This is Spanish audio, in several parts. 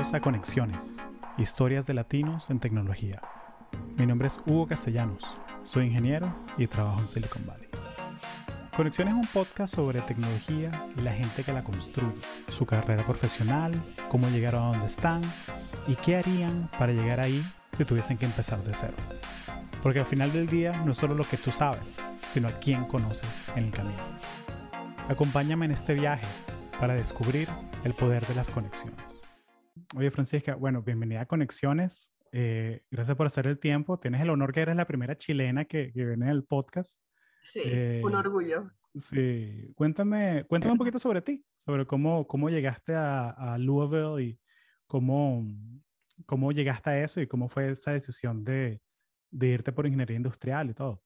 A Conexiones, historias de latinos en tecnología. Mi nombre es Hugo Castellanos, soy ingeniero y trabajo en Silicon Valley. Conexiones es un podcast sobre tecnología y la gente que la construye, su carrera profesional, cómo llegaron a donde están y qué harían para llegar ahí si tuviesen que empezar de cero. Porque al final del día no es solo lo que tú sabes, sino a quién conoces en el camino. Acompáñame en este viaje para descubrir el poder de las conexiones. Oye, Francisca, bueno, bienvenida a Conexiones. Eh, gracias por hacer el tiempo. Tienes el honor que eres la primera chilena que, que viene del podcast. Sí, eh, un orgullo. Sí, cuéntame, cuéntame un poquito sobre ti, sobre cómo, cómo llegaste a, a Louisville y cómo, cómo llegaste a eso y cómo fue esa decisión de, de irte por ingeniería industrial y todo.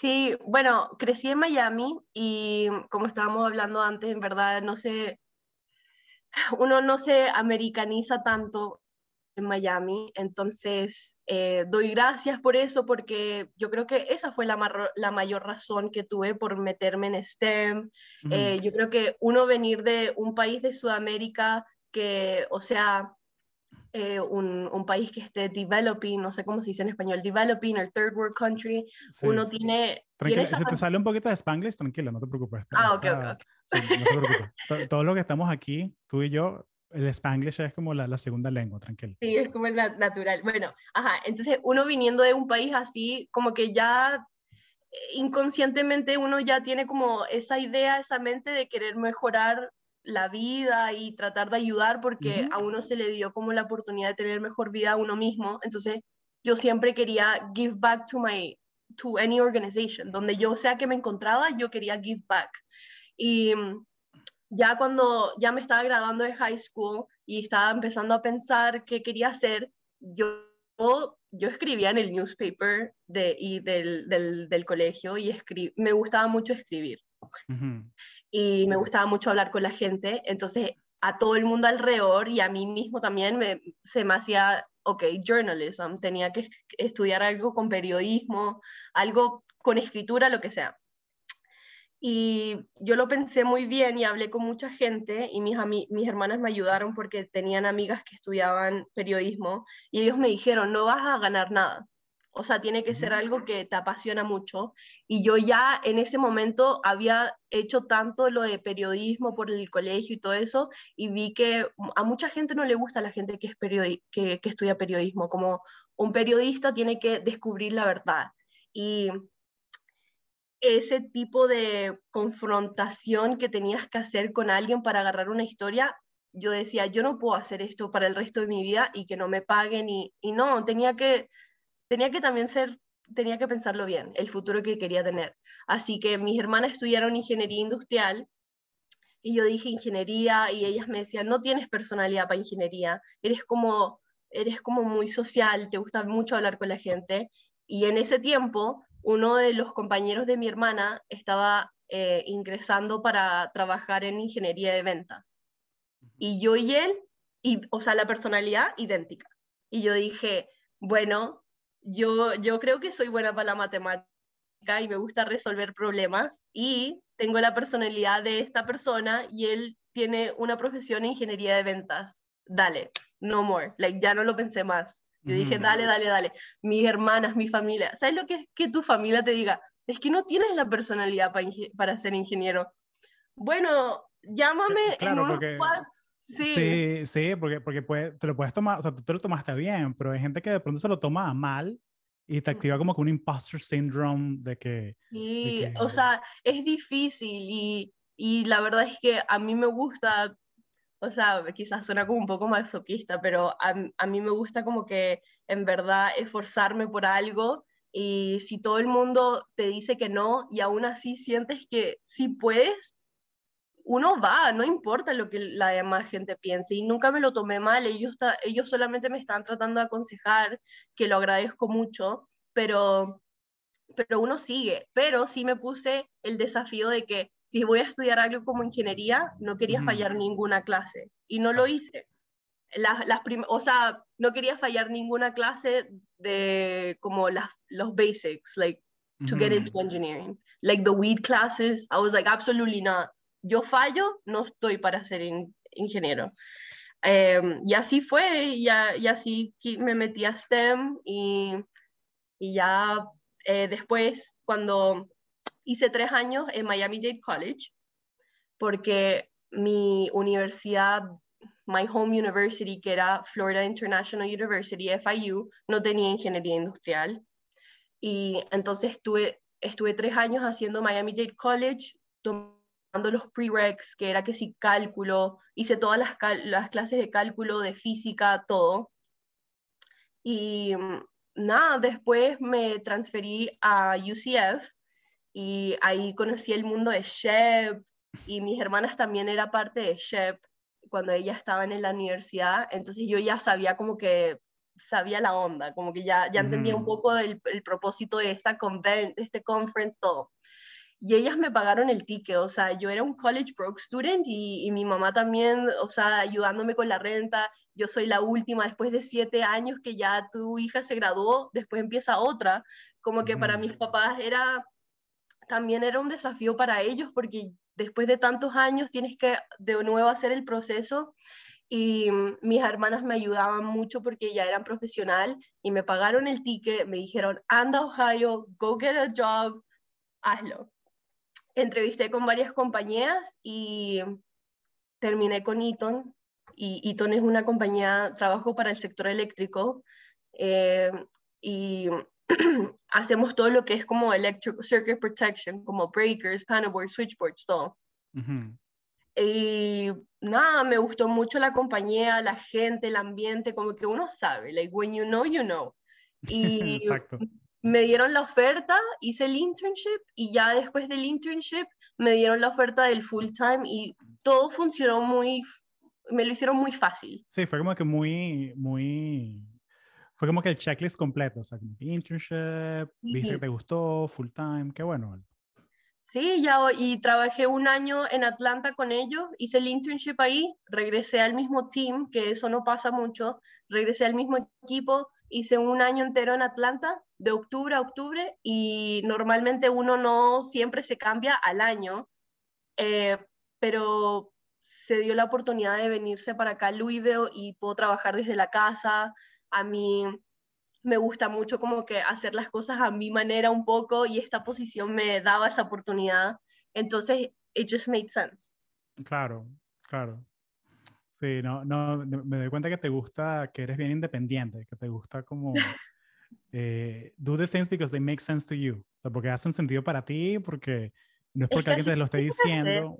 Sí, bueno, crecí en Miami y como estábamos hablando antes, en verdad no sé, uno no se americaniza tanto en Miami, entonces eh, doy gracias por eso porque yo creo que esa fue la, la mayor razón que tuve por meterme en STEM. Eh, yo creo que uno venir de un país de Sudamérica que, o sea, eh, un, un, país que esté developing, no sé cómo se dice en español, developing, or third world country, uno tiene... Tranquila, si te sale un poquito de Spanglish, tranquila, no te preocupes. Ah, ok, ok. Sí, no te preocupes. Todo lo que estamos aquí, tú y yo, el Spanglish es como la, la segunda lengua, tranquilo. Sí, es como el natural. Bueno, ajá, entonces uno viniendo de un país así, como que ya eh, inconscientemente uno ya tiene como esa idea, esa mente de querer mejorar la vida y tratar de ayudar porque a uno se le dio como la oportunidad de tener mejor vida a uno mismo. Entonces, yo siempre quería give back to my to any organization, donde yo sea que me encontraba, yo quería give back. Y mm, ya cuando ya me estaba graduando de high school y estaba empezando a pensar qué quería hacer, yo, yo escribía en el newspaper de, y del, del, del colegio y me gustaba mucho escribir y me gustaba mucho hablar con la gente, entonces a todo el mundo alrededor y a mí mismo también me, se me hacía, ok, journalism, tenía que estudiar algo con periodismo, algo con escritura, lo que sea. Y yo lo pensé muy bien y hablé con mucha gente y mis, mis hermanas me ayudaron porque tenían amigas que estudiaban periodismo y ellos me dijeron, no vas a ganar nada, o sea, tiene que ser algo que te apasiona mucho. Y yo ya en ese momento había hecho tanto lo de periodismo por el colegio y todo eso, y vi que a mucha gente no le gusta la gente que, es que, que estudia periodismo, como un periodista tiene que descubrir la verdad. Y ese tipo de confrontación que tenías que hacer con alguien para agarrar una historia, yo decía, yo no puedo hacer esto para el resto de mi vida y que no me paguen y, y no, tenía que tenía que también ser, tenía que pensarlo bien, el futuro que quería tener. Así que mis hermanas estudiaron ingeniería industrial y yo dije ingeniería y ellas me decían, no tienes personalidad para ingeniería, eres como, eres como muy social, te gusta mucho hablar con la gente. Y en ese tiempo, uno de los compañeros de mi hermana estaba eh, ingresando para trabajar en ingeniería de ventas. Y yo y él, y, o sea, la personalidad idéntica. Y yo dije, bueno, yo, yo creo que soy buena para la matemática y me gusta resolver problemas y tengo la personalidad de esta persona y él tiene una profesión en ingeniería de ventas. Dale, no more, like, ya no lo pensé más. Yo dije, dale, dale, dale. Mis hermanas, mi familia. ¿Sabes lo que es que tu familia te diga? Es que no tienes la personalidad para, para ser ingeniero. Bueno, llámame claro, porque... Sí, sí, porque, porque te lo puedes tomar, o sea, tú te lo tomaste bien, pero hay gente que de pronto se lo toma mal y te activa como que un imposter syndrome de que... Sí, o sea, es difícil y, y, la verdad es que a mí me gusta, o sea, quizás suena como un poco masoquista, pero a, a mí me gusta como que en verdad esforzarme por algo y si todo el mundo te dice que no y aún así sientes que sí puedes, uno va, no importa lo que la demás gente piense. Y nunca me lo tomé mal, ellos, ellos solamente me están tratando de aconsejar, que lo agradezco mucho, pero, pero uno sigue. Pero sí me puse el desafío de que si voy a estudiar algo como ingeniería, no quería fallar ninguna clase. Y no lo hice. Las, las o sea, no quería fallar ninguna clase de como las, los basics, like to get into engineering. Like the weed classes, I was like, absolutely not yo fallo, no estoy para ser ingeniero. Em, y así fue, y, y, así me metí a STEM y, ya eh, después, cuando hice tres años en Miami Dade College, porque mi universidad, my home university, que era Florida International University, FIU, no tenía ingeniería industrial. Y entonces estuve, estuve tres años haciendo Miami Dade College, los prereqs, que era que sí, cálculo, hice todas las, las clases de cálculo, de física, todo. Y mm, nada, después me transferí a UCF y ahí conocí el mundo de SHEP y mis hermanas también era parte de SHEP cuando ellas estaban en la universidad, entonces yo ya sabía como que sabía la onda, como que ya, ya entendía un poco del el propósito de esta de este conference, todo. Y ellas me pagaron el ticket, o sea, yo era un college broke student y, y, mi mamá también, o sea, ayudándome con la renta. Yo soy la última, después de siete años que ya tu hija se graduó, después empieza otra. Como que para mis papás era, también era un desafío para ellos porque después de tantos años tienes que de nuevo hacer el proceso y mm, mis hermanas me ayudaban mucho porque ya eran profesional y me pagaron el ticket, me dijeron, anda Ohio, go get a job, hazlo. Entrevisté con varias compañías y terminé con Eaton. Y Eaton es una compañía, trabajo para el sector eléctrico eh, y hacemos todo lo que es como electric circuit protection, como breakers, panel boards, switchboards, todo. Y nada, me gustó mucho la compañía, la gente, el ambiente, como que uno sabe, like when you know, you know. Y Exacto. Me dieron la oferta, hice el internship y ya después del internship me dieron la oferta del full time y todo funcionó muy, me lo hicieron muy fácil. Sí, fue como que muy, muy, fue como que el checklist completo, o sea, como internship, viste que te gustó, full time, qué bueno. Sí, ya, y trabajé un año en Atlanta con ellos, hice el internship ahí, regresé al mismo team, que eso no pasa mucho, regresé al mismo equipo, hice un año entero en Atlanta, de octubre a octubre, y normalmente uno no siempre se cambia al año, eh, pero se dio la oportunidad de venirse para acá a Louisville y puedo trabajar desde la casa. A mí me gusta mucho como que hacer las cosas a mi manera un poco y esta posición me daba esa oportunidad. Entonces, it just made sense. Claro, claro. Sí, no, no, me doy cuenta que te gusta, que eres bien independiente, que te gusta como eh, do the things because they make sense to you. O sea, porque hacen sentido para ti, porque no es porque alguien te lo esté diciendo.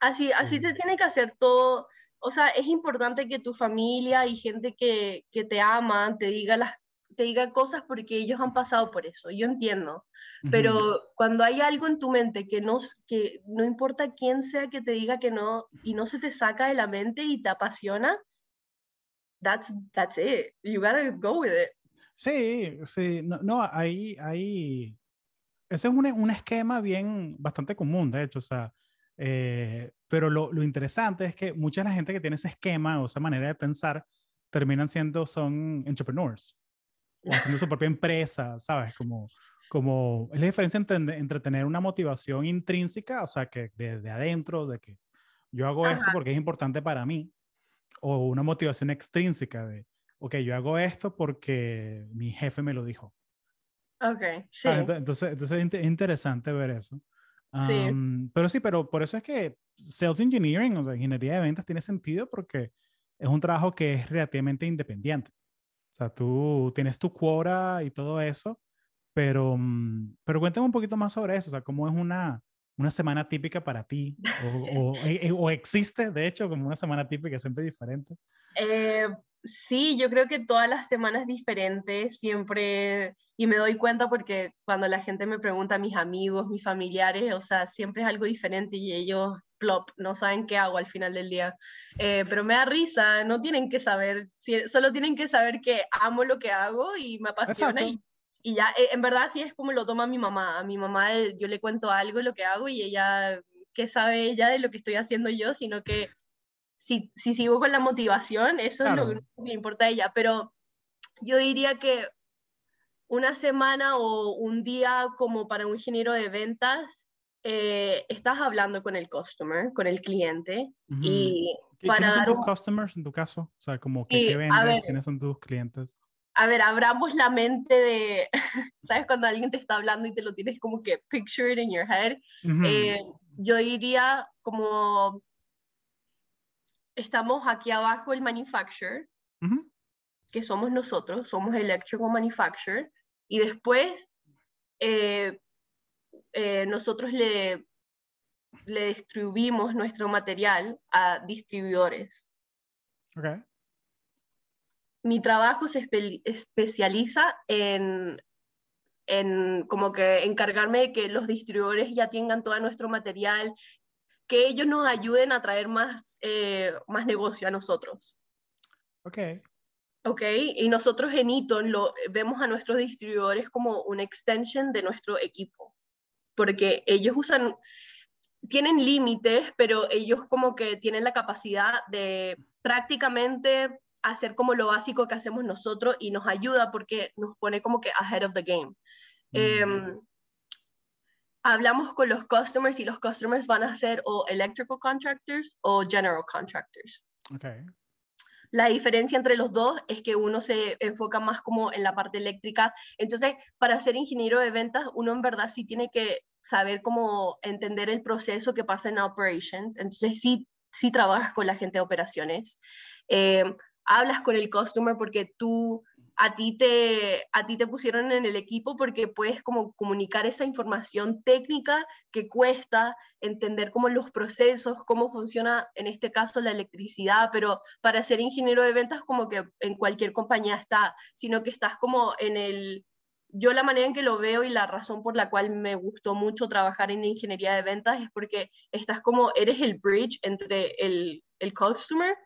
Así, así te tiene que hacer todo o sea, es importante que tu familia y gente que, que te ama te diga las te diga cosas porque ellos han pasado por eso, yo entiendo, pero cuando hay algo en tu mente que no, que no importa quién sea que te diga que no y no se te saca de la mente y te apasiona, that's, that's it, you gotta go with it. Sí, sí, no, no ahí, ahí, ese es un, un esquema bien, bastante común, de hecho, o sea, eh, pero lo, lo, interesante es que mucha de la gente que tiene ese esquema o esa manera de pensar terminan siendo, son entrepreneurs, o haciendo su propia empresa, ¿sabes? Como, como es la diferencia entre, entre tener una motivación intrínseca, o sea, que desde adentro, de que yo hago esto porque es importante para mí, o una motivación extrínseca de, ok, yo hago esto porque mi jefe me lo dijo. Ok, sí. entonces, entonces es interesante ver eso pero sí, pero por eso es que Sales Engineering, o sea, ingeniería de ventas, tiene sentido porque es un trabajo que es relativamente independiente. O sea, tú tienes tu quota y todo eso, pero, mm, pero cuéntame un poquito más sobre eso, o sea, cómo es una, una semana típica para ti, o, o, e, o, existe, de hecho, como una semana típica, siempre diferente. Eh, sí, yo creo que todas las semanas diferentes, siempre, y me doy cuenta porque cuando la gente me pregunta mis amigos, mis familiares, o sea, siempre es algo diferente y ellos, plop, no saben qué hago al final del día. Eh, pero me da risa, no tienen que saber, solo tienen que saber que amo lo que hago y me apasiona. Y, y, ya, eh, en verdad sí es como lo toma mi mamá. A mi mamá yo le cuento algo, lo que hago, y ella, ¿qué sabe ella de lo que estoy haciendo yo? Sino que si, si sigo con la motivación, eso es lo que me importa a ella. Pero yo diría que una semana o un día como para un ingeniero de ventas eh, estás hablando con el customer, con el cliente, y para ¿Quiénes son tus customers en tu caso? O sea, como que, ¿qué vendes? ¿Quiénes son tus clientes? A ver, abramos la mente de, ¿sabes? Cuando alguien te está hablando y te lo tienes como que pictured in your head. Eh, yo iría como, estamos aquí abajo el manufacturer, que somos nosotros, somos electrical manufacturer, y después eh, eh, nosotros le, le distribuimos nuestro material a distribuidores. Okay. Mi trabajo se especializa en, en como que encargarme de que los distribuidores ya tengan todo nuestro material, que ellos nos ayuden a traer más, eh, más negocio a nosotros. Ok. Ok, y nosotros en Eaton lo, vemos a nuestros distribuidores como una extension de nuestro equipo porque ellos usan, tienen límites, pero ellos como que tienen la capacidad de prácticamente hacer como lo básico que hacemos nosotros y nos ayuda porque nos pone como que ahead of the game. Em, hablamos con los customers y los customers van a ser o electrical contractors o general contractors. Okay. La diferencia entre los dos es que uno se enfoca más como en la parte eléctrica. Entonces, para ser ingeniero de ventas, uno en verdad sí tiene que saber cómo entender el proceso que pasa en operations. Entonces, sí, sí trabajas con la gente de operaciones. Eh, hablas con el customer porque tú a ti te, a ti te pusieron en el equipo porque puedes como comunicar esa información técnica que cuesta entender cómo los procesos, cómo funciona en este caso la electricidad, pero para ser ingeniero de ventas como que en cualquier compañía está, sino que estás como en el... Yo la manera en que lo veo y la razón por la cual me gustó mucho trabajar en ingeniería de ventas es porque estás como, eres el bridge entre el, el customer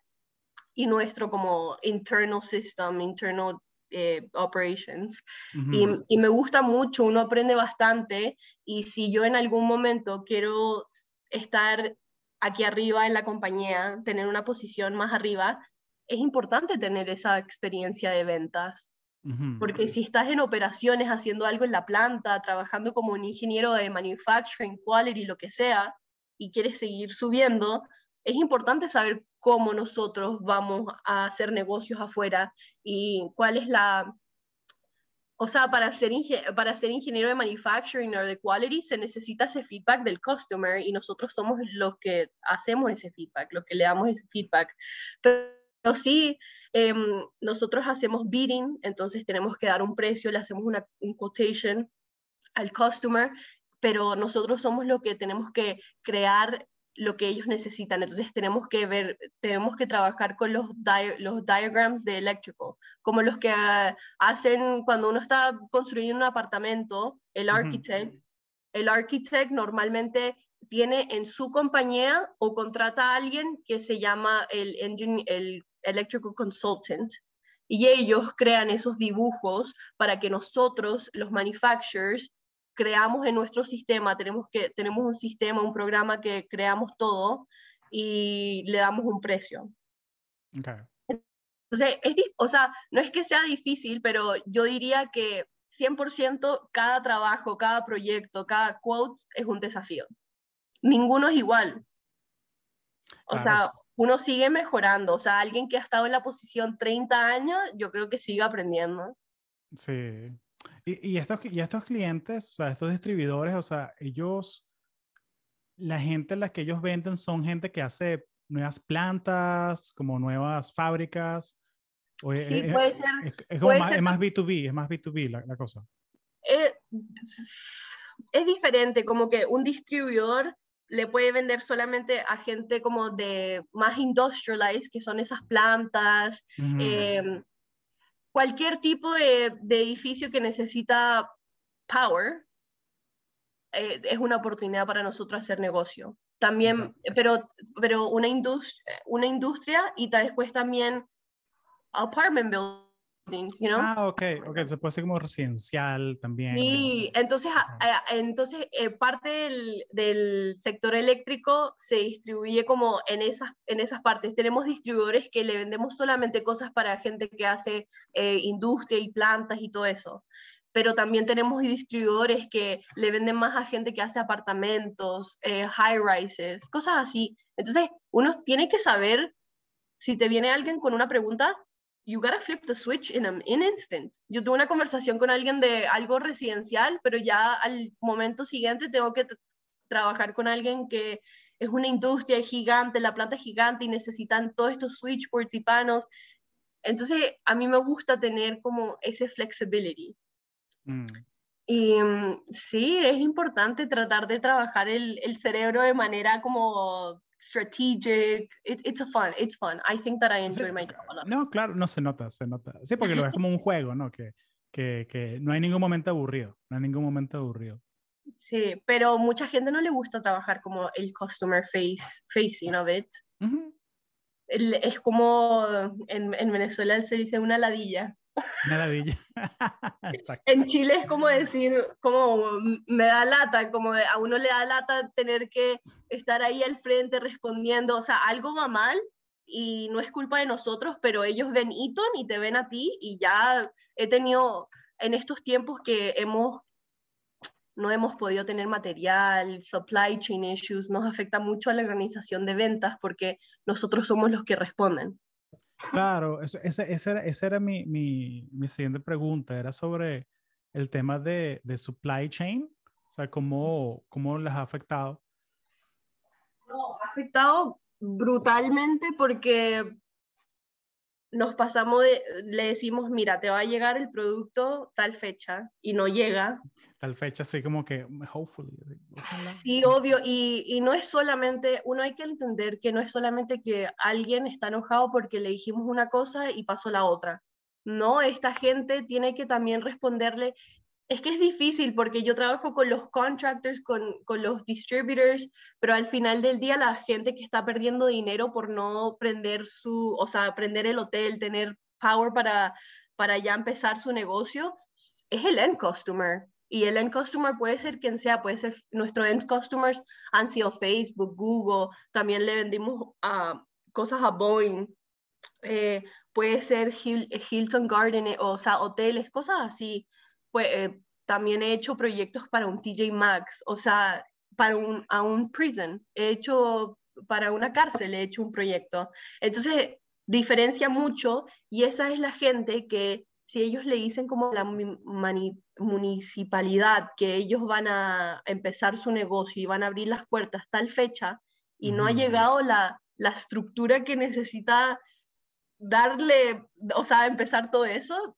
y nuestro como internal system, internal eh, operations. y, y, me gusta mucho, uno aprende bastante y si yo en algún momento quiero estar aquí arriba en la compañía, tener una posición más arriba, es importante tener esa experiencia de ventas. Porque si estás en operaciones haciendo algo en la planta, trabajando como un ingeniero de manufacturing, quality, lo que sea, y quieres seguir subiendo, es importante saber cómo nosotros vamos a hacer negocios afuera y cuál es la... O sea, para ser, para ser ingeniero de manufacturing o de quality se necesita ese feedback del customer y nosotros somos los que hacemos ese feedback, los que le damos ese feedback. Pero, sí, em, nosotros hacemos bidding, entonces tenemos que dar un precio, le hacemos una un quotation al customer, pero nosotros somos los que tenemos que crear lo que ellos necesitan. Entonces tenemos que ver, tenemos que trabajar con los, los diagrams de electrical, como los que ah, hacen cuando uno está construyendo un apartamento, el architect, el architect normalmente tiene en su compañía o contrata a alguien que se llama el, engine, el electrical consultant. Y ellos crean esos dibujos para que nosotros, los manufacturers, creamos en nuestro sistema, tenemos, que, tenemos un sistema, un programa que creamos todo y le damos un precio. Entonces, es, o sea, no es que sea difícil, pero yo diría que 100% cada trabajo, cada proyecto, cada quote es un desafío. Ninguno es igual. O sea, uno sigue mejorando. O sea, alguien que ha estado en la posición 30 años, yo creo que sigue aprendiendo. Sí, y, estos, y estos clientes, o sea, estos distribuidores, o sea, ellos, la gente a la que ellos venden son gente que hace nuevas plantas, como nuevas fábricas. O sí, es, puede ser. Es, más, es, más, B2B, es más B2B la, la cosa. Eh, es diferente, como que un distribuidor le puede vender solamente a gente como de más industrialized, que son esas plantas, cualquier tipo de, edificio que necesita power eh, es una oportunidad para nosotros hacer negocio. También, pero, pero una, industria, una industria y después también apartment buildings Ah, ok, ok, se puede hacer como residencial también. Sí, entonces, entonces eh, parte del, del, sector eléctrico se distribuye como en esas, en esas partes. Tenemos distribuidores que le vendemos solamente cosas para gente que hace eh, industria y plantas y todo eso. pero también tenemos distribuidores que le venden más a gente que hace apartamentos, eh, high rises, cosas así. Entonces, uno tiene que saber si te viene alguien con una pregunta, you gotta flip the switch in an instant. Yo tuve una conversación con alguien de algo residencial, pero ya al momento siguiente tengo que trabajar con alguien que es una industria gigante, la planta es gigante y necesitan todos estos switchboards y panos. Entonces, a mí me gusta tener como ese flexibility. Mm. Y mm, sí, es importante tratar de trabajar el, el cerebro de manera como strategic. it's a fun, it's fun. I think that I enjoy my job No, claro, no se nota, se nota. Sí, porque lo ves como un juego, ¿no? Que, que, que no hay ningún momento aburrido, no hay ningún momento aburrido. Sí, pero mucha gente no le gusta trabajar como el customer face, facing of it. es como en, en, Venezuela se dice una ladilla. Una ladilla. en Chile es como decir, como me da lata, como a uno le da lata tener que estar ahí al frente respondiendo, o sea, algo va mal y no es culpa de nosotros, pero ellos ven Eaton y te ven a ti y ya he tenido en estos tiempos que hemos no hemos podido tener material, supply chain issues, nos afecta mucho a la organización de ventas porque nosotros somos los que responden. Claro, esa, era, era mi, mi, mi, siguiente pregunta, era sobre el tema de, de supply chain, o sea, cómo, cómo les ha afectado. No, ha afectado brutalmente porque nos pasamos de, le decimos, mira, te va a llegar el producto tal fecha y no llega. Tal fecha, así como que, hopefully. Sí, obvio, y, y, no es solamente, uno hay que entender que no es solamente que alguien está enojado porque le dijimos una cosa y pasó la otra. No, esta gente tiene que también responderle, es que es difícil porque yo trabajo con los contractors, con, con, los distributors, pero al final del día la gente que está perdiendo dinero por no prender su, o sea, prender el hotel, tener power para, para ya empezar su negocio, es el end customer. Y el end customer puede ser quien sea, puede ser nuestros end customers han sido Facebook, Google, también le vendimos uh, cosas a Boeing, eh, puede ser Hilton Garden, o sea, hoteles, cosas así pues eh, también he hecho proyectos para un TJ Maxx, o sea, para un, a un prison, he hecho para una cárcel, he hecho un proyecto. Entonces, diferencia mucho y esa es la gente que si ellos le dicen como la municipalidad que ellos van a empezar su negocio y van a abrir las puertas tal fecha y no ha llegado la, la estructura que necesita darle, o sea, empezar todo eso,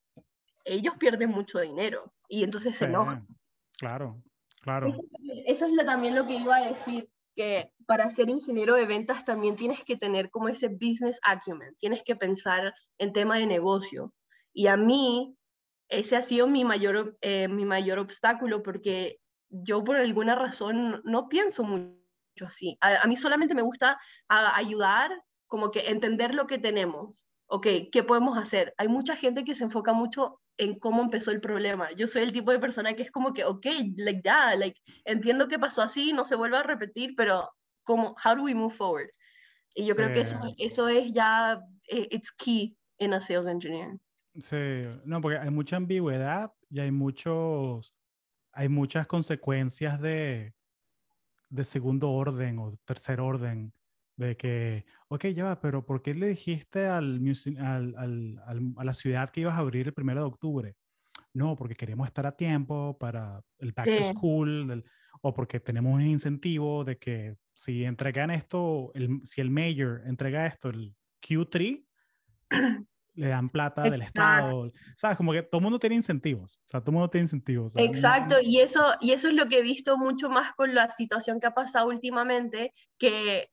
ellos pierden mucho dinero y entonces se enojan. Claro, claro. Eso, es también lo que iba a decir, que para ser ingeniero de ventas también tienes que tener como ese business acumen, tienes que pensar en tema de negocio. Y a mí, ese ha sido mi mayor, eh, mi mayor obstáculo porque yo por alguna razón no pienso mucho así. A, mí solamente me gusta ayudar, como que entender lo que tenemos. Ok, ¿qué podemos hacer? Hay mucha gente que se enfoca mucho en cómo empezó el problema. Yo soy el tipo de persona que es como que, ok, like, ya, like, entiendo que pasó así, no se vuelve a repetir, pero como, how do we move forward? Y yo creo que eso, eso es ya, eh, it's key en a sales engineer. Sí, no, porque hay mucha ambigüedad y hay muchos, hay muchas consecuencias de, de segundo orden o tercer orden de que, ok, ya va, pero ¿por qué le dijiste al, al, al, a la ciudad que ibas a abrir el primero de octubre? No, porque queremos estar a tiempo para el back to school, o porque tenemos un incentivo de que si entregan esto, el, si el mayor entrega esto, el Q3, le dan plata del Estado. ¿Sabes? Como que todo el mundo tiene incentivos. O sea, todo el mundo tiene incentivos. Exacto, y, eso, y eso es lo que he visto mucho más con la situación que ha pasado últimamente, que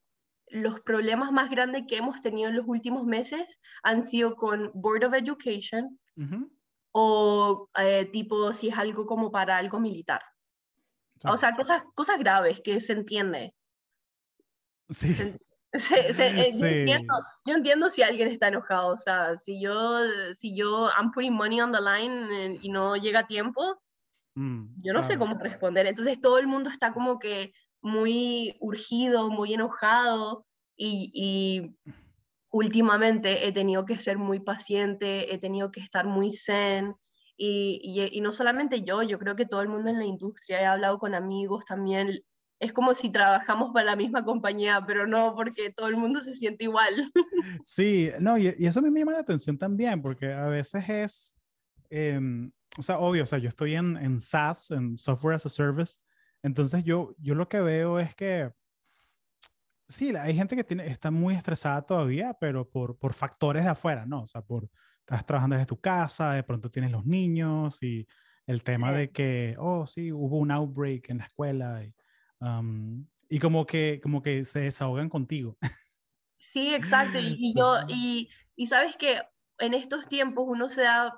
los problemas más grandes que hemos tenido en los últimos meses han sido con Board of Education o eh, tipo si es algo como para algo militar. O sea, cosas, cosas graves que se entiende. Sí. Eh, yo, entiendo, si alguien está enojado, o sea, si yo, si yo, I'm putting money on the line y no llega a tiempo, mm, yo no sé cómo responder. Entonces todo el mundo está como que muy urgido, muy enojado y, últimamente he tenido que ser muy paciente, he tenido que estar muy zen Y, y, no solamente yo, yo creo que todo el mundo en la industria, he hablado con amigos también, es como si trabajamos para la misma compañía, pero no porque todo el mundo se siente igual. Sí, no, y, y eso a mí me llama la atención también, porque a veces es, em, o sea, obvio, o sea, yo estoy en, en SaaS, en Software as a Service, entonces yo, yo lo que veo es que sí, hay gente que tiene, está muy estresada todavía, pero por, por factores de afuera, ¿no? O sea, por, estás trabajando desde tu casa, de pronto tienes los niños y el tema de que, oh, sí, hubo un outbreak en la escuela y, um, y como, que, como que se desahogan contigo. Sí, exacto. Y, yo, y, y sabes que en estos tiempos uno se da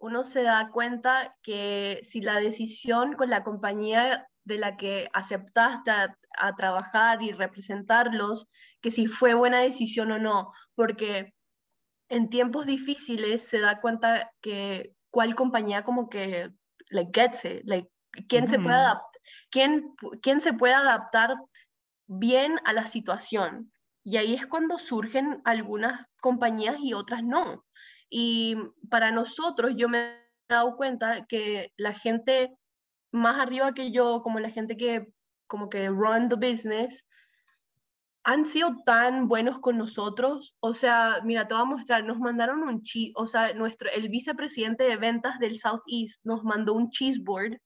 uno se da cuenta que si la decisión con la compañía de la que aceptaste a, trabajar y representarlos, que si fue buena decisión o no, porque en tiempos difíciles se da cuenta que cuál compañía como que like gets it, like quién se puede adaptar, quién, quién se puede adaptar bien a la situación. Y ahí es cuando surgen algunas compañías y otras no. Y para nosotros, yo me he dado cuenta que la gente más arriba que yo, como la gente que como que run the business, han sido tan buenos con nosotros. O sea, mira, te voy a mostrar, nos mandaron un cheese, o sea, nuestro, el vicepresidente de ventas del Southeast nos mandó un cheeseboard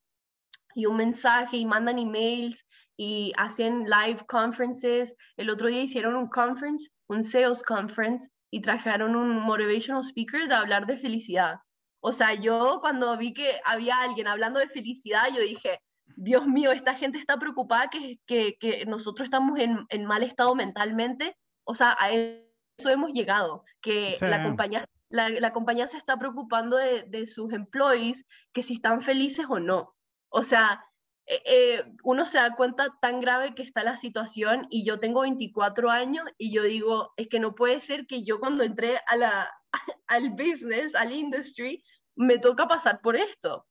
y un mensaje y mandan emails y hacen live conferences. El otro día hicieron un conference, un sales conference y trajeron un motivational speaker de hablar de felicidad. O sea, yo cuando vi que había alguien hablando de felicidad, yo dije, Dios mío, esta gente está preocupada que, que, que nosotros estamos en, en, mal estado mentalmente. O sea, a eso hemos llegado, que la, compañía, la, la, compañía se está preocupando de, de, sus employees, que si están felices o no. O sea, eh, eh, uno se da cuenta tan grave que está la situación y yo tengo 24 años y yo digo, es que no puede ser que yo cuando entré a la, al business, al industry, me toca pasar por esto.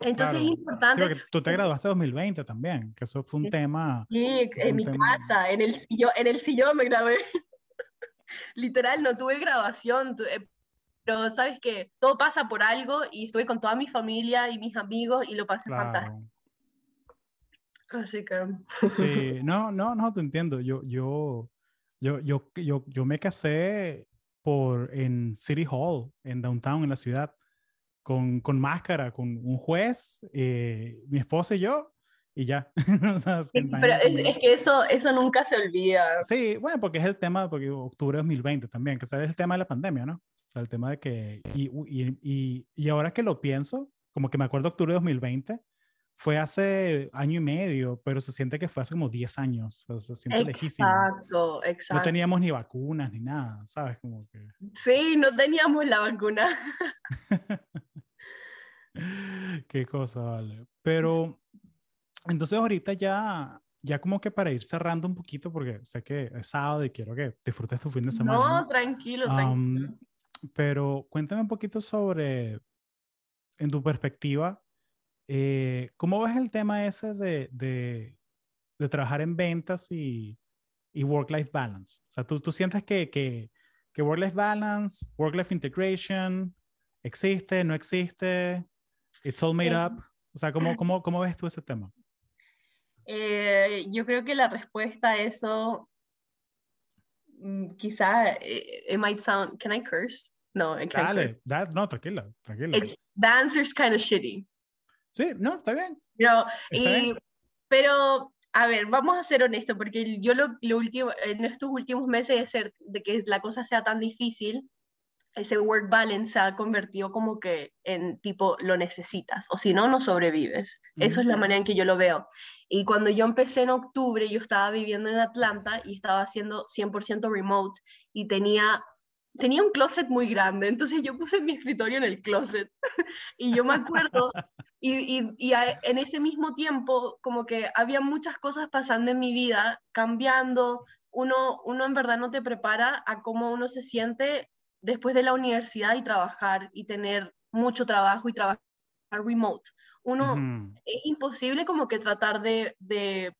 Entonces es importante. que tú te graduaste en 2020 también, que eso fue un tema. Sí, en mi casa, en el, sillón, en el sillón me grabé. Literal, no tuve grabación, eh, pero sabes que todo pasa por algo y estuve con toda mi familia y mis amigos y lo pasé fantástico. Así que. Sí, no, no, no, te entiendo. Yo, yo, yo, yo, yo, yo me casé por, en City Hall, en downtown, en la ciudad, con, con máscara, con un juez, eh, mi esposa y yo, y ya. pero es, que eso, eso nunca se olvida. Sí, bueno, porque es el tema, porque octubre de 2020 también, que es el tema de la pandemia, ¿no? O sea, el tema de que, y, y, y, y ahora que lo pienso, como que me acuerdo octubre de 2020, fue hace año y medio, pero se siente que fue hace como 10 años, o sea, se siente lejísimo. Exacto, exacto. No teníamos ni vacunas ni nada, ¿sabes? Como que... Sí, no teníamos la vacuna. Qué cosa, vale. Pero entonces ahorita ya, ya como que para ir cerrando un poquito, porque sé que es sábado y quiero que disfrutes tu fin de semana. No, tranquilo, tranquilo. Pero cuéntame un poquito sobre, en tu perspectiva, eh, ¿Cómo ves el tema ese de, de, de trabajar en ventas y, y work-life balance? O sea, ¿tú, tú sientes que, que, que work-life balance, work-life integration, existe, no existe, it's all made up? O sea, ¿cómo, cómo, cómo ves tú ese tema? Eh, yo creo que la respuesta a eso, mm, quizá, eh, it might sound, can I curse? No, I can't Dale, that, no, tranquila, tranquila. It's, the answer's kind of shitty. Sí, no, está bien. Pero, a ver, vamos a ser honestos, porque yo lo, lo, último, en estos últimos meses de, ser, de que la cosa sea tan difícil, ese work balance se ha convertido como que en tipo lo necesitas, o si no, no sobrevives. Eso es la manera en que yo lo veo. Y cuando yo empecé en octubre, yo estaba viviendo en Atlanta y estaba haciendo 100% remote y tenía tenía un closet muy grande, entonces yo puse mi escritorio en el closet y yo me acuerdo, y, y, y en ese mismo tiempo como que había muchas cosas pasando en mi vida, cambiando, uno, uno en verdad no te prepara a cómo uno se siente después de la universidad y trabajar y tener mucho trabajo y trabajar remote. Uno, es imposible como que tratar de, de,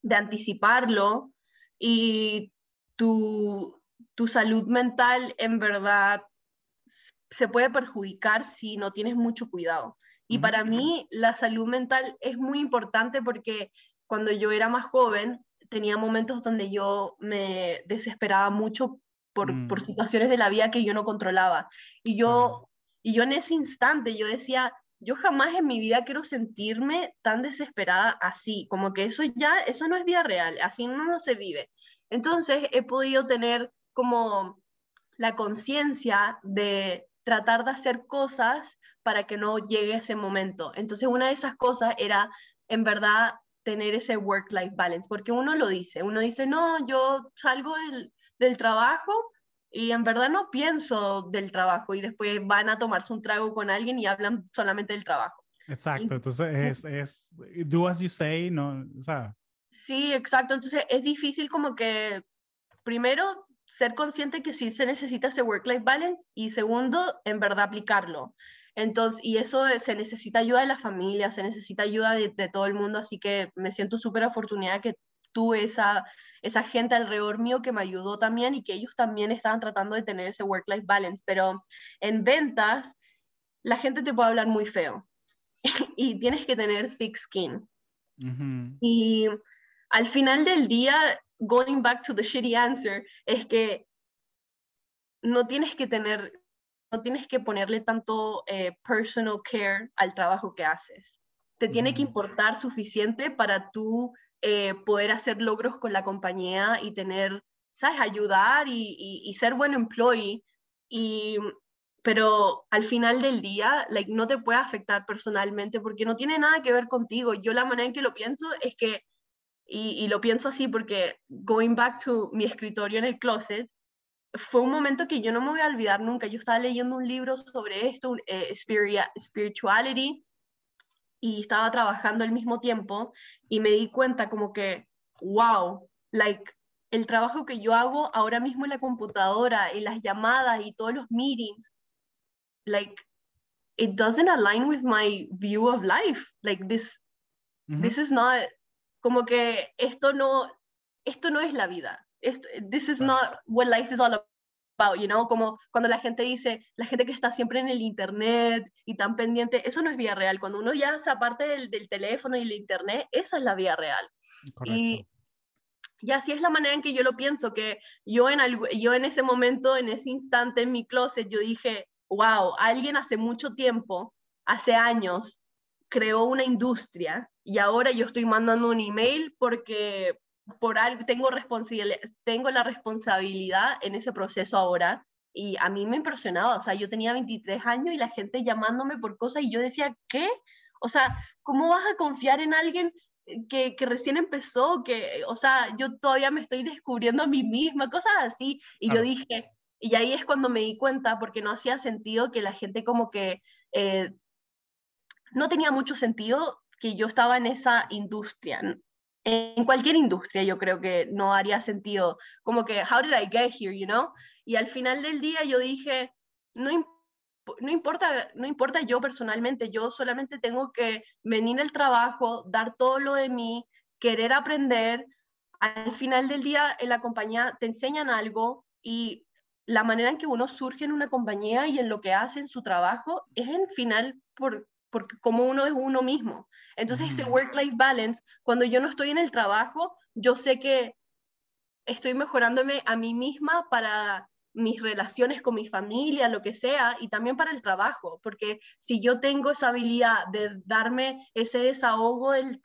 de anticiparlo y tu, tu salud mental en verdad se puede perjudicar si no tienes mucho cuidado. Y para mí la salud mental es muy importante porque cuando yo era más joven tenía momentos donde yo me desesperaba mucho por, por mm. situaciones de la vida que yo no controlaba. Y yo, y yo en ese instante yo decía, yo jamás en mi vida quiero sentirme tan desesperada así, como que eso ya, eso no es vida real, así no, no se vive. Entonces he podido tener como la conciencia de tratar de hacer cosas para que no llegue ese momento. Entonces una de esas cosas era en verdad tener ese work-life balance, porque uno lo dice, uno dice, no, yo salgo del, del trabajo y en verdad no pienso del trabajo y después van a tomarse un trago con alguien y hablan solamente del trabajo. Exacto, entonces es, es do as you say, no, o sea. Sí, exacto, entonces es difícil como que primero ser consciente que sí se necesita ese work-life balance y segundo, en verdad aplicarlo. Entonces, y eso se necesita ayuda de la familia, se necesita ayuda de, de todo el mundo, así que me siento súper afortunada que tuve esa, esa gente alrededor mío que me ayudó también y que ellos también estaban tratando de tener ese work-life balance, pero en ventas la gente te puede hablar muy feo y tienes que tener thick skin. Y al final del día, going back to the shitty answer, es que no tienes que tener, no tienes que ponerle tanto eh, personal care al trabajo que haces. Te tiene que importar suficiente para tú eh, poder hacer logros con la compañía y tener, ¿sabes? Ayudar y, y, ser buen employee. Y, pero al final del día, like, no te puede afectar personalmente porque no tiene nada que ver contigo. Yo la manera en que lo pienso es que, y, y lo pienso así porque, going back to mi escritorio en el closet, fue un momento que yo no me voy a olvidar nunca. Yo estaba leyendo un libro sobre esto, eh, spirituality, y estaba trabajando al mismo tiempo y me di cuenta como que, wow, like, el trabajo que yo hago ahora mismo en la computadora, en las llamadas y todos los meetings, like, it doesn't align with my view of life. Like, this, this is not, como que esto no, esto no es la vida. Esto, this is not what life is all about you know, como cuando la gente dice, la gente que está siempre en el internet y tan pendiente, eso no es vida real. Cuando uno ya se aparte del, del teléfono y el internet, esa es la vida real. Y, y, así es la manera en que yo lo pienso, que yo en, algo, yo en ese momento, en ese instante en mi closet, yo dije, wow, alguien hace mucho tiempo, hace años, creó una industria y ahora yo estoy mandando un email porque por algo, tengo, tengo la responsabilidad en ese proceso ahora y a mí me impresionaba, o sea, yo tenía 23 años y la gente llamándome por cosas y yo decía, ¿qué? O sea, ¿cómo vas a confiar en alguien que, que, recién empezó, que, o sea, yo todavía me estoy descubriendo a mí misma, cosas así. Y yo dije, y ahí es cuando me di cuenta, porque no hacía sentido que la gente como que, eh, no tenía mucho sentido que yo estaba en esa industria en cualquier industria yo creo que no haría sentido, como que, how did I get here, you know? Y al final del día yo dije, no, no, importa, no importa yo personalmente, yo solamente tengo que venir al trabajo, dar todo lo de mí, querer aprender. Al final del día en la compañía te enseñan algo y la manera en que uno surge en una compañía y en lo que hace en su trabajo es en final por, porque como uno es uno mismo. Entonces, ese work-life balance, cuando yo no estoy en el trabajo, yo sé que estoy mejorándome a mí misma para mis relaciones con mi familia, lo que sea, y también para el trabajo, porque si yo tengo esa habilidad de darme ese desahogo del,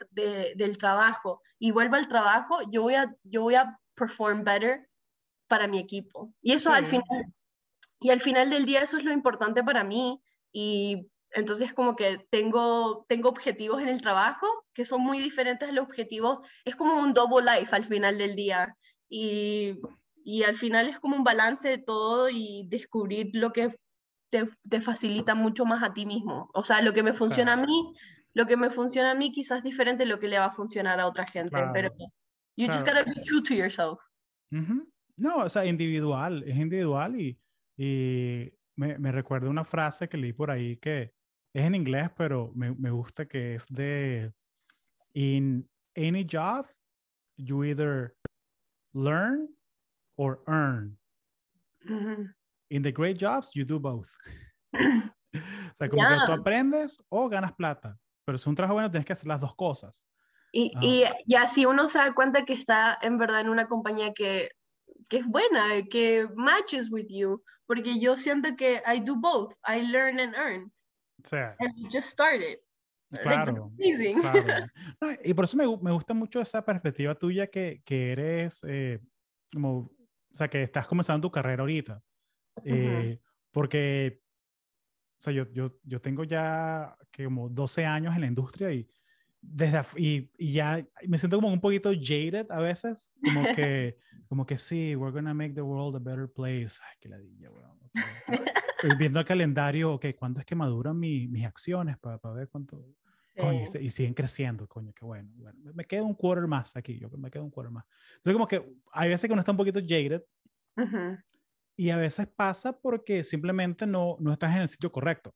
del trabajo y vuelvo al trabajo, yo voy a, yo voy a perform better para mi equipo. Y eso al final, y al final del día eso es lo importante para mí, y entonces, como que tengo, tengo objetivos en el trabajo que son muy diferentes a los objetivos. Es como un double life al final del día. Y, y al final es como un balance de todo y descubrir lo que te, te, facilita mucho más a ti mismo. O sea, lo que me funciona a mí, lo que me funciona a mí quizás es diferente de lo que le va a funcionar a otra gente. Pero you just gotta be true to yourself. No, o sea, individual, es individual y, y me, me recuerda una frase que leí por ahí que es en inglés, pero me, me gusta que es de in any job, you either learn or earn. In the great jobs, you do both. o sea, como que tú aprendes o ganas plata, pero si es un trabajo bueno tienes que hacer las dos cosas. Y, y, y, así uno se da cuenta que está en verdad en una compañía que, que es buena, que matches with you, porque yo siento que I do both, I learn and earn. O sea, just started. Claro, claro. y por eso me, me, gusta mucho esa perspectiva tuya que, que eres, eh, como, o sea, que estás comenzando tu carrera ahorita. Eh, porque, o sea, yo, yo, yo tengo ya que como 12 años en la industria y, desde, y, y, ya me siento como un poquito jaded a veces, como que, como que sí, we're gonna make the world a better place. Ay, qué ladilla, weón. Viendo el calendario, ok, ¿cuándo es que maduran mi, mis acciones para, para ver cuánto, Coño, y, siguen creciendo, coño, qué bueno. bueno. Me quedo un quarter más aquí, yo me quedo un quarter más. Entonces, como que hay veces que uno está un poquito jaded y a veces pasa porque simplemente no, no estás en el sitio correcto.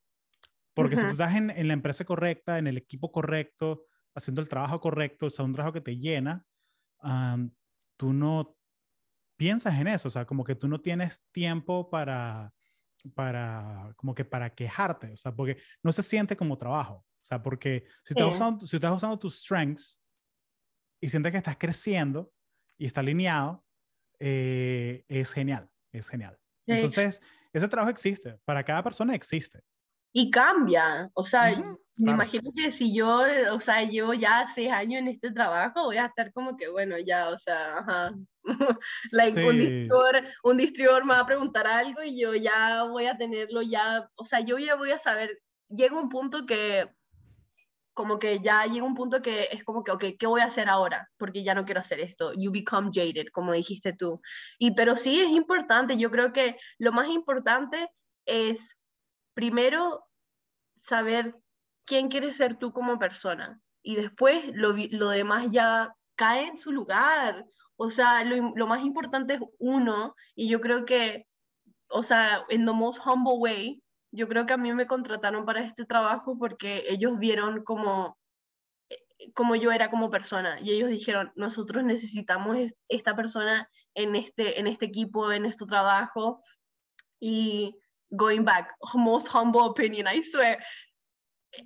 Porque si tú estás en, en, la empresa correcta, en el equipo correcto, haciendo el trabajo correcto, o sea, un trabajo que te llena, tú no piensas en eso, o sea, como que tú no tienes tiempo para, para, como que para quejarte, o sea, porque no se siente como trabajo. O sea, porque si estás, usando, si estás usando tus strengths y sientes que estás creciendo y está alineado, eh, es genial, es genial. Entonces, ese trabajo existe, para cada persona existe. Y cambia, o sea, me imagino que si yo, o sea, llevo ya seis años en este trabajo, voy a estar como que, bueno, ya, o sea, ajá. like, un, distribuidor, un distribuidor me va a preguntar algo y yo ya voy a tenerlo ya, o sea, yo ya voy a saber, llega un punto que como que ya llega un punto que es como que, ok, ¿qué voy a hacer ahora? Porque ya no quiero hacer esto. You become jaded, como dijiste tú. Y pero sí es importante, yo creo que lo más importante es primero saber quién quieres ser tú como persona y después lo, lo demás ya cae en su lugar. O sea, lo, lo más importante es uno y yo creo que, o sea, en the most humble way, yo creo que a mí me contrataron para este trabajo porque ellos vieron como, eh, como yo era como persona y ellos dijeron, nosotros necesitamos esta persona en este, en este equipo, en este trabajo y going back, most humble opinion, I swear,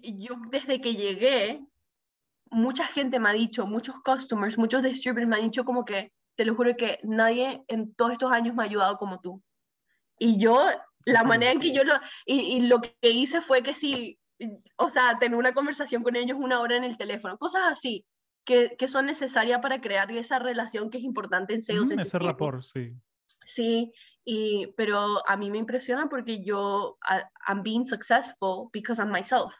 yo desde que llegué, mucha gente me ha dicho, muchos customers, muchos distributors me han dicho como que, te lo juro que nadie en todos estos años me ha ayudado como tú. Y yo la manera en que yo lo, y, lo que hice fue que sí, o sea, tener una conversación con ellos una hora en el teléfono, cosas así, que, que son necesarias para crear esa relación que es importante en sales. ese rapport, sí. Sí, y, pero a mí me impresiona porque yo, I'm being successful because I'm myself.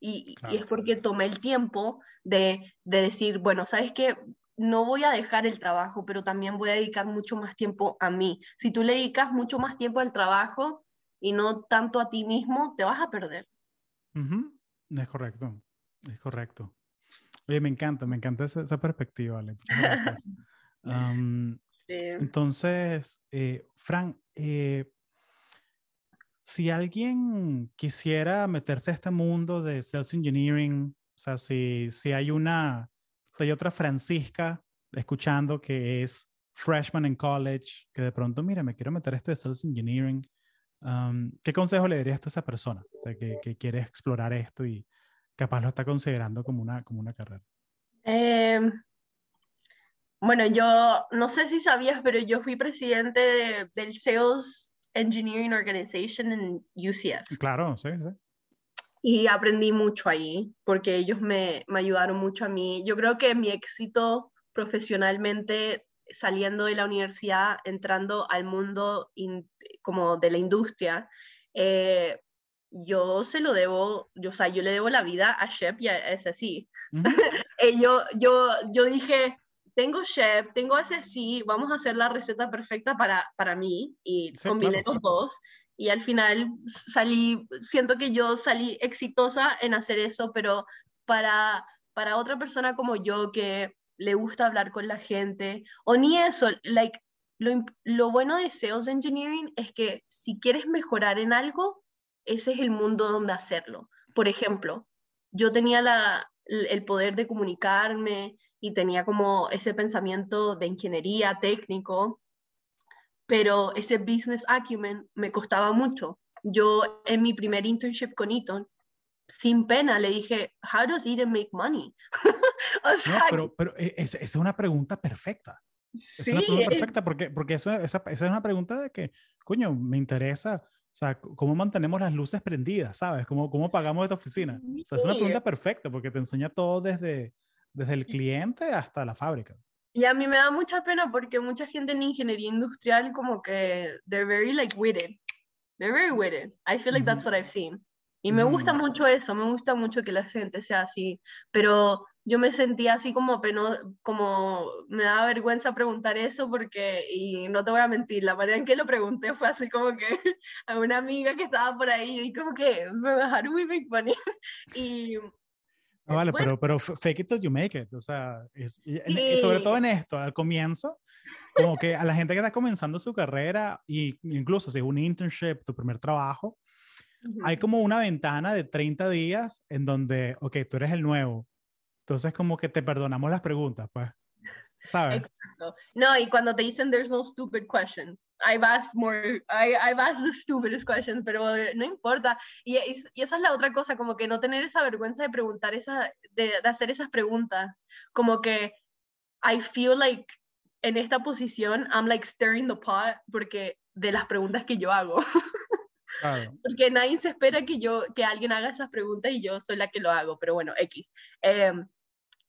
Y, y, es porque tomé el tiempo de, de decir, bueno, ¿sabes qué? no voy a dejar el trabajo, pero también voy a dedicar mucho más tiempo a mí. Si tú le dedicas mucho más tiempo al trabajo y no tanto a ti mismo, te vas a perder. Es correcto, es correcto. Oye, me encanta, me encanta esa, perspectiva, Ale. Muchas gracias. Entonces, eh, Fran, eh, si alguien quisiera meterse a este mundo de sales engineering, o sea, si, si hay una, hay otra Francisca escuchando que es freshman en college, que de pronto, mira, me quiero meter esto de Sales Engineering. Um, ¿Qué consejo le darías a esa persona o sea, que, que, quiere explorar esto y capaz lo está considerando como una, como una carrera? Em, bueno, yo no sé si sabías, pero yo fui presidente del Sales Engineering Organization en UCF. Claro, sí, sí y aprendí mucho ahí porque ellos me, me, ayudaron mucho a mí. Yo creo que mi éxito profesionalmente saliendo de la universidad, entrando al mundo como de la industria, eh, yo se lo debo, yo, o sea, yo le debo la vida a Shep y a SSI. Eh, yo, yo, yo dije, tengo Shep, tengo SSI, vamos a hacer la receta perfecta para, para mí y combiné los dos y al final salí, siento que yo salí exitosa en hacer eso, pero para, para otra persona como yo que le gusta hablar con la gente, o ni eso, like, lo, lo bueno de Sales Engineering es que si quieres mejorar en algo, ese es el mundo donde hacerlo. Por ejemplo, yo tenía la, el poder de comunicarme y tenía como ese pensamiento de ingeniería técnico pero ese business acumen me costaba mucho yo en mi primer internship con Eaton, sin pena le dije, how does Eaton make money? o sea, no, pero, pero e, esa es una pregunta perfecta. Es una pregunta perfecta porque, porque eso, esa, esa, es una pregunta de que, coño, me interesa, o sea, cómo mantenemos las luces prendidas, ¿sabes? ¿Cómo, cómo pagamos esta oficina? O sea, es una pregunta perfecta porque te enseña todo desde, desde el cliente hasta la fábrica. Y a mí me da mucha pena porque mucha gente en ingeniería industrial como que they're very like witted. They're very witted. I feel like that's what I've seen. Y me gusta mucho eso, me gusta mucho que la gente sea así, pero yo me sentía así como peno, como me da vergüenza preguntar eso porque, y no te voy a mentir, la manera en que lo pregunté fue así como que a una amiga que estaba por ahí y como que, how do we make money? y no, vale, pero, pero fake it till you make it. O sea, es, y, sobre todo en esto, al comienzo, como que a la gente que está comenzando su carrera, y incluso si es un internship, tu primer trabajo, hay como una ventana de 30 días en donde, ok, tú eres el nuevo. Entonces, como que te perdonamos las preguntas, pues. ¿Sabes? Exacto. No, y cuando te dicen there's no stupid questions, I've asked more, I, I've asked the stupidest questions, pero no importa. Y, y, esa es la otra cosa, como que no tener esa vergüenza de preguntar, esa, de, de hacer esas preguntas. Como que I feel like en esta posición, I'm like stirring the pot porque de las preguntas que yo hago. Claro. Porque nadie se espera que yo, que alguien haga esas preguntas y yo soy la que lo hago, pero bueno, X. Eh,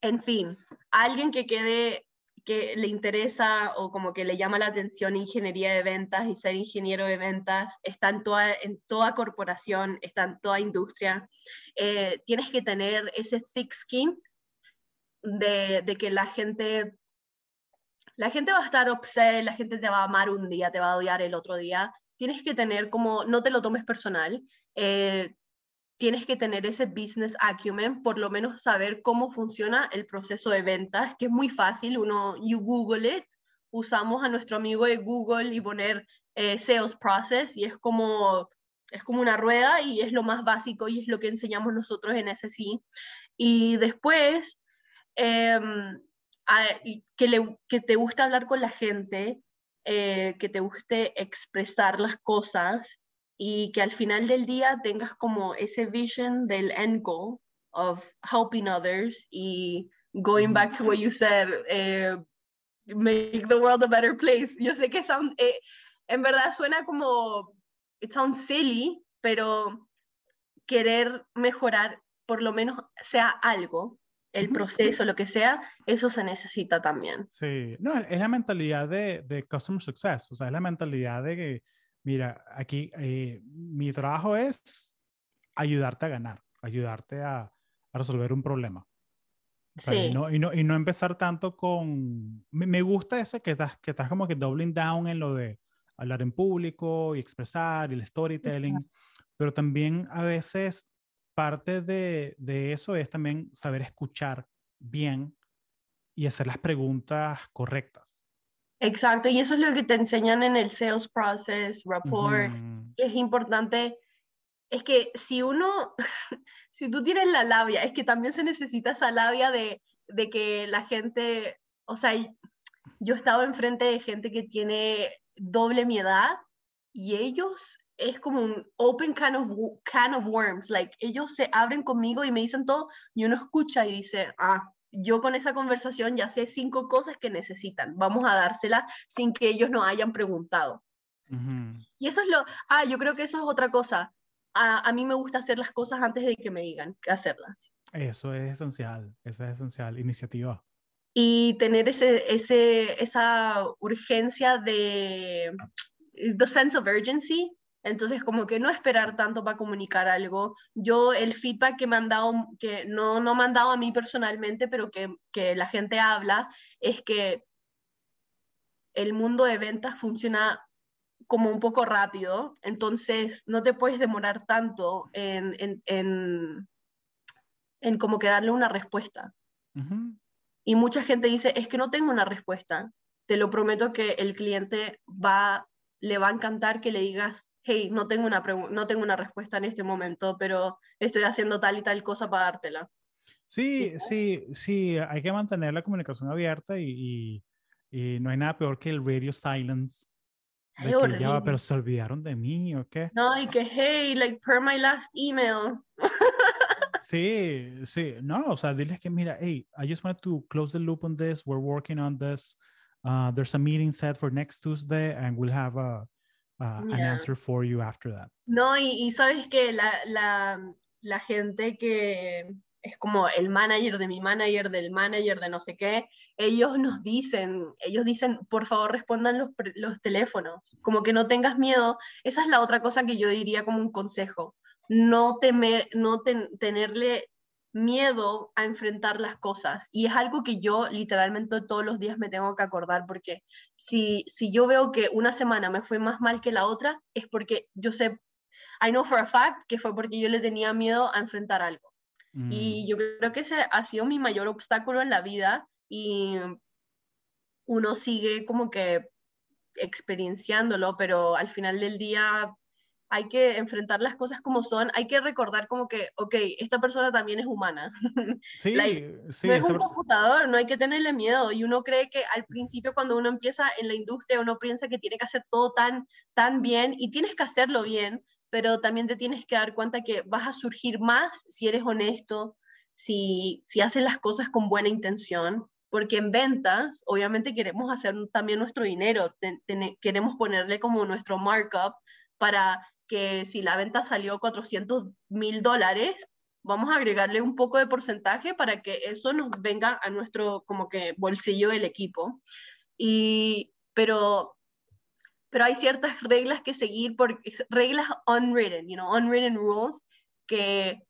en fin, alguien que quede que le interesa o como que le llama la atención ingeniería de ventas y ser ingeniero de ventas, está en toda, en toda corporación, está en toda industria. Eh, tienes que tener ese thick skin de, de, que la gente, la gente va a estar upset, la gente te va a amar un día, te va a odiar el otro día. Tienes que tener como, no te lo tomes personal, eh, tienes que tener ese business acumen, por lo menos saber cómo funciona el proceso de ventas, que es muy fácil, uno, you Google it, usamos a nuestro amigo de Google y poner eh, sales process y es como, es como una rueda y es lo más básico y es lo que enseñamos nosotros en SSI. Y después, em, que, le, que te guste hablar con la gente, eh, que te guste expresar las cosas y que al final del día tengas como ese vision del end goal of helping others y going back to what you said, eh, make the world a better place. Yo sé que sound, eh, en verdad suena como, it sounds silly, pero querer mejorar, por lo menos sea algo, el proceso, lo que sea, eso se necesita también. Sí, no, es la mentalidad de, de customer success, o sea, es la mentalidad de que mira, aquí eh, mi trabajo es ayudarte a ganar, ayudarte a, resolver un problema. sí. y, no, y, no, y, no, empezar tanto con... Me, gusta ese que estás, que estás como que doubling down en lo de hablar en público y expresar y el storytelling, pero también a veces parte de, de eso es también saber escuchar bien y hacer las preguntas correctas. Exacto, y eso es lo que te enseñan en el sales process, rapport. Es importante, es que si uno, si tú tienes la labia, es que también se necesita esa labia de, de que la gente, o sea, yo he estado enfrente de gente que tiene doble mi edad y ellos es como un open can of, can of worms, like ellos se abren conmigo y me dicen todo y uno escucha y dice, ah, yo con esa conversación ya sé cinco cosas que necesitan, vamos a dársela sin que ellos nos hayan preguntado. Y eso es lo, ah, yo creo que eso es otra cosa. A, a, mí me gusta hacer las cosas antes de que me digan que hacerlas. Eso es esencial, eso es esencial, iniciativa. Y tener ese, ese, esa urgencia de, the sense of urgency, entonces, como que no esperar tanto para comunicar algo. Yo, el feedback que me han dado, que no, no me han dado a mí personalmente, pero que, que la gente habla, es que el mundo de ventas funciona como un poco rápido, entonces no te puedes demorar tanto en, en, en, en como que darle una respuesta. Y mucha gente dice, es que no tengo una respuesta. Te lo prometo que el cliente va, le va a encantar que le digas hey, no tengo una, no tengo una respuesta en este momento, pero estoy haciendo tal y tal cosa para dártela. Sí, sí, sí, hay que mantener la comunicación abierta y, y, no hay nada peor que el radio silence. De que ya pero se olvidaron de mí o qué. No, y que, hey, like, per my last email. sí, sí, no, o sea, diles que, mira, hey, I just wanted to close the loop on this. We're working on this. Uh, there's a meeting set for next Tuesday and we'll have a, uh, an answer for you after that. No, y, y sabes que la, la, la gente que es como el manager de mi manager, del manager de no sé qué, ellos nos dicen, ellos dicen, por favor respondan los, los teléfonos, como que no tengas miedo. Esa es la otra cosa que yo diría como un consejo, no, temer, no tenerle miedo a enfrentar las cosas. Y es algo que yo literalmente todos los días me tengo que acordar, porque si, si yo veo que una semana me fue más mal que la otra, es porque yo sé, I know for a fact que fue porque yo le tenía miedo a enfrentar algo. Y mm. yo creo que ese ha sido mi mayor obstáculo en la vida y uno sigue como que experienciándolo, pero al final del día hay que enfrentar las cosas como son, hay que recordar como que, ok, esta persona también es humana. Sí, sí. No es un computador, no hay que tenerle miedo. Y uno cree que al principio cuando uno empieza en la industria, uno piensa que tiene que hacer todo tan, tan bien y tienes que hacerlo bien, pero también te tienes que dar cuenta que vas a surgir más si eres honesto, si, si haces las cosas con buena intención, porque en ventas obviamente queremos hacer también nuestro dinero, queremos ponerle como nuestro markup para que si la venta salió 400 mil dólares, vamos a agregarle un poco de porcentaje para que eso nos venga a nuestro como que bolsillo del equipo. Y, pero pero hay ciertas reglas que seguir, por, reglas unwritten, you know, unwritten rules, que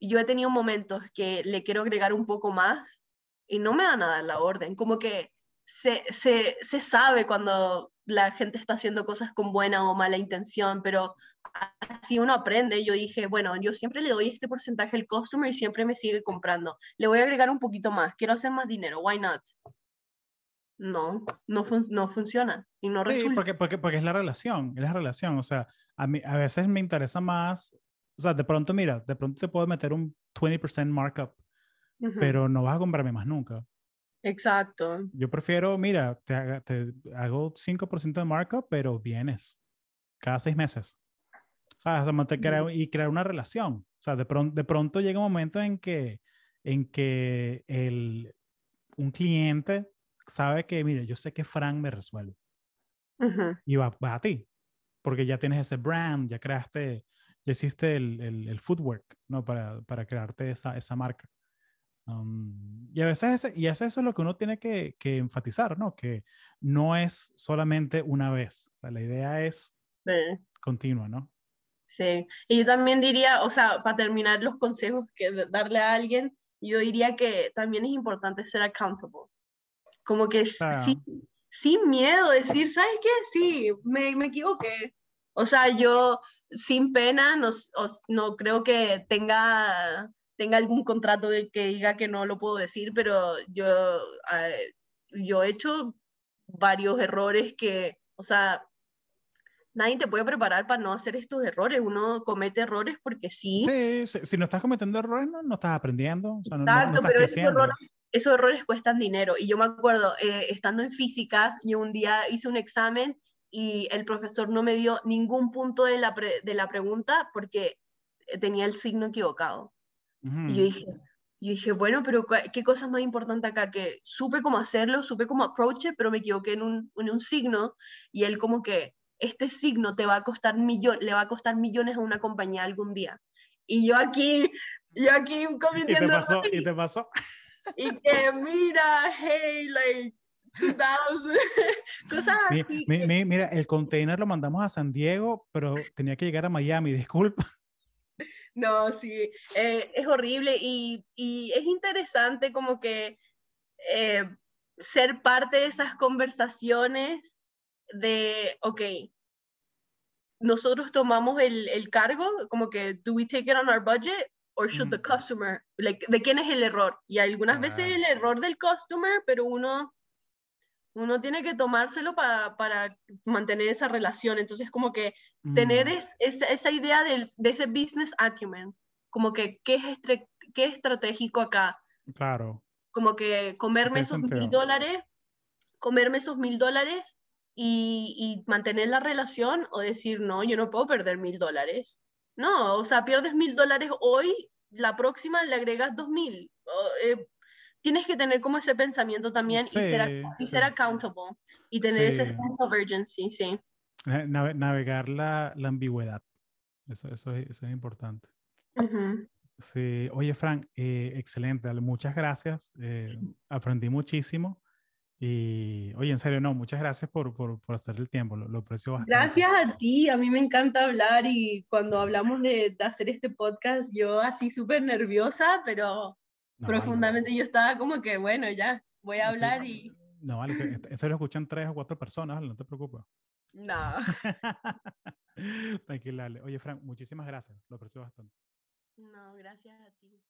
yo he tenido momentos que le quiero agregar un poco más y no me van a dar la orden, como que se, se, se sabe cuando la gente está haciendo cosas con buena o mala intención, pero así uno aprende. Yo dije, bueno, yo siempre le doy este porcentaje al customer y siempre me sigue comprando. Le voy a agregar un poquito más, quiero hacer más dinero, why not? no, no, no funciona y no sí, porque, porque, porque es la relación, es la relación. O sea, a, mí, a veces me interesa más, o sea, de pronto, mira, de pronto te puedo meter un 20% markup, pero no vas a comprarme más nunca. Exacto. Yo prefiero, mira, te, te hago 5% de markup, pero vienes cada seis meses. ¿Sabes? O y crear una relación. O sea, de, pronto, de pronto llega un momento en que, en que el, un cliente sabe que, mire, yo sé que Frank me resuelve. Y va, a ti, porque ya tienes ese brand, ya creaste, ya hiciste el, el, el footwork, ¿no? Para, para crearte esa, esa marca. Um, y a veces y eso es lo que uno tiene que, que, enfatizar, ¿no? Que no es solamente una vez. O sea, la idea es continua, ¿no? Sí. Y yo también diría, o sea, para terminar los consejos que darle a alguien, yo diría que también es importante ser accountable. Como que sin, miedo, decir, ¿sabes qué? Sí, me, me equivoqué. O sea, yo sin pena no, no creo que tenga, tenga algún contrato de que diga que no lo puedo decir, pero yo, eh, yo he hecho varios errores que, o sea, nadie te puede preparar para no hacer estos errores. Uno comete errores porque sí. Sí, si, no estás cometiendo errores, no, no estás aprendiendo. O sea, no, Exacto, pero errores, esos errores cuestan dinero. Y yo me acuerdo, eh, estando en física, yo un día hice un examen y el profesor no me dio ningún punto de la, de la pregunta porque tenía el signo equivocado. Y yo dije, yo dije, bueno, pero ¿qué cosa es más importante acá? Que supe cómo hacerlo, supe cómo approach pero me equivoqué en un, en un signo y él como que, este signo te va a costar millones, le va a costar millones a una compañía algún día. Y yo aquí, yo aquí cometiendo... ¿Y te pasó? ¿Y te pasó? y que mira, hey, like 2000, cosas así. mira, el container lo mandamos a San Diego, pero tenía que llegar a Miami, disculpa. No, sí, eh, es horrible y, y, es interesante como que eh, ser parte de esas conversaciones de, ok, nosotros tomamos el, el cargo, como que, do we take it on our budget? or should the customer, like, de quién es el error. Y algunas veces el error del customer, pero uno, uno tiene que tomárselo para, para mantener esa relación. Entonces, como que tener mm. es, esa idea de, de, ese business acumen, como que qué es, qué es estratégico acá. Claro. Como que comerme esos mil dólares, comerme esos mil dólares y, y mantener la relación o decir, no, yo no puedo perder mil dólares. No, o sea, pierdes mil dólares hoy, la próxima le agregas dos mil. Eh, tienes que tener como ese pensamiento también y, ser, y ser accountable y tener ese sense of urgency, sí. navegar la, la, ambigüedad. Eso, eso, es, eso es importante. Sí, oye, Frank, eh, excelente, muchas gracias. Eh, aprendí muchísimo. Y, oye, en serio, no, muchas gracias por, por, por hacer el tiempo, lo, lo, aprecio bastante. Gracias a ti, a mí me encanta hablar y cuando hablamos de, de hacer este podcast, yo así súper nerviosa, pero profundamente yo estaba como que, bueno, ya, voy a hablar y... No, vale, esto lo escuchan tres o cuatro personas, no te preocupes. No. Tranquila, dale. Oye, Frank, muchísimas gracias, lo aprecio bastante. No, gracias a ti.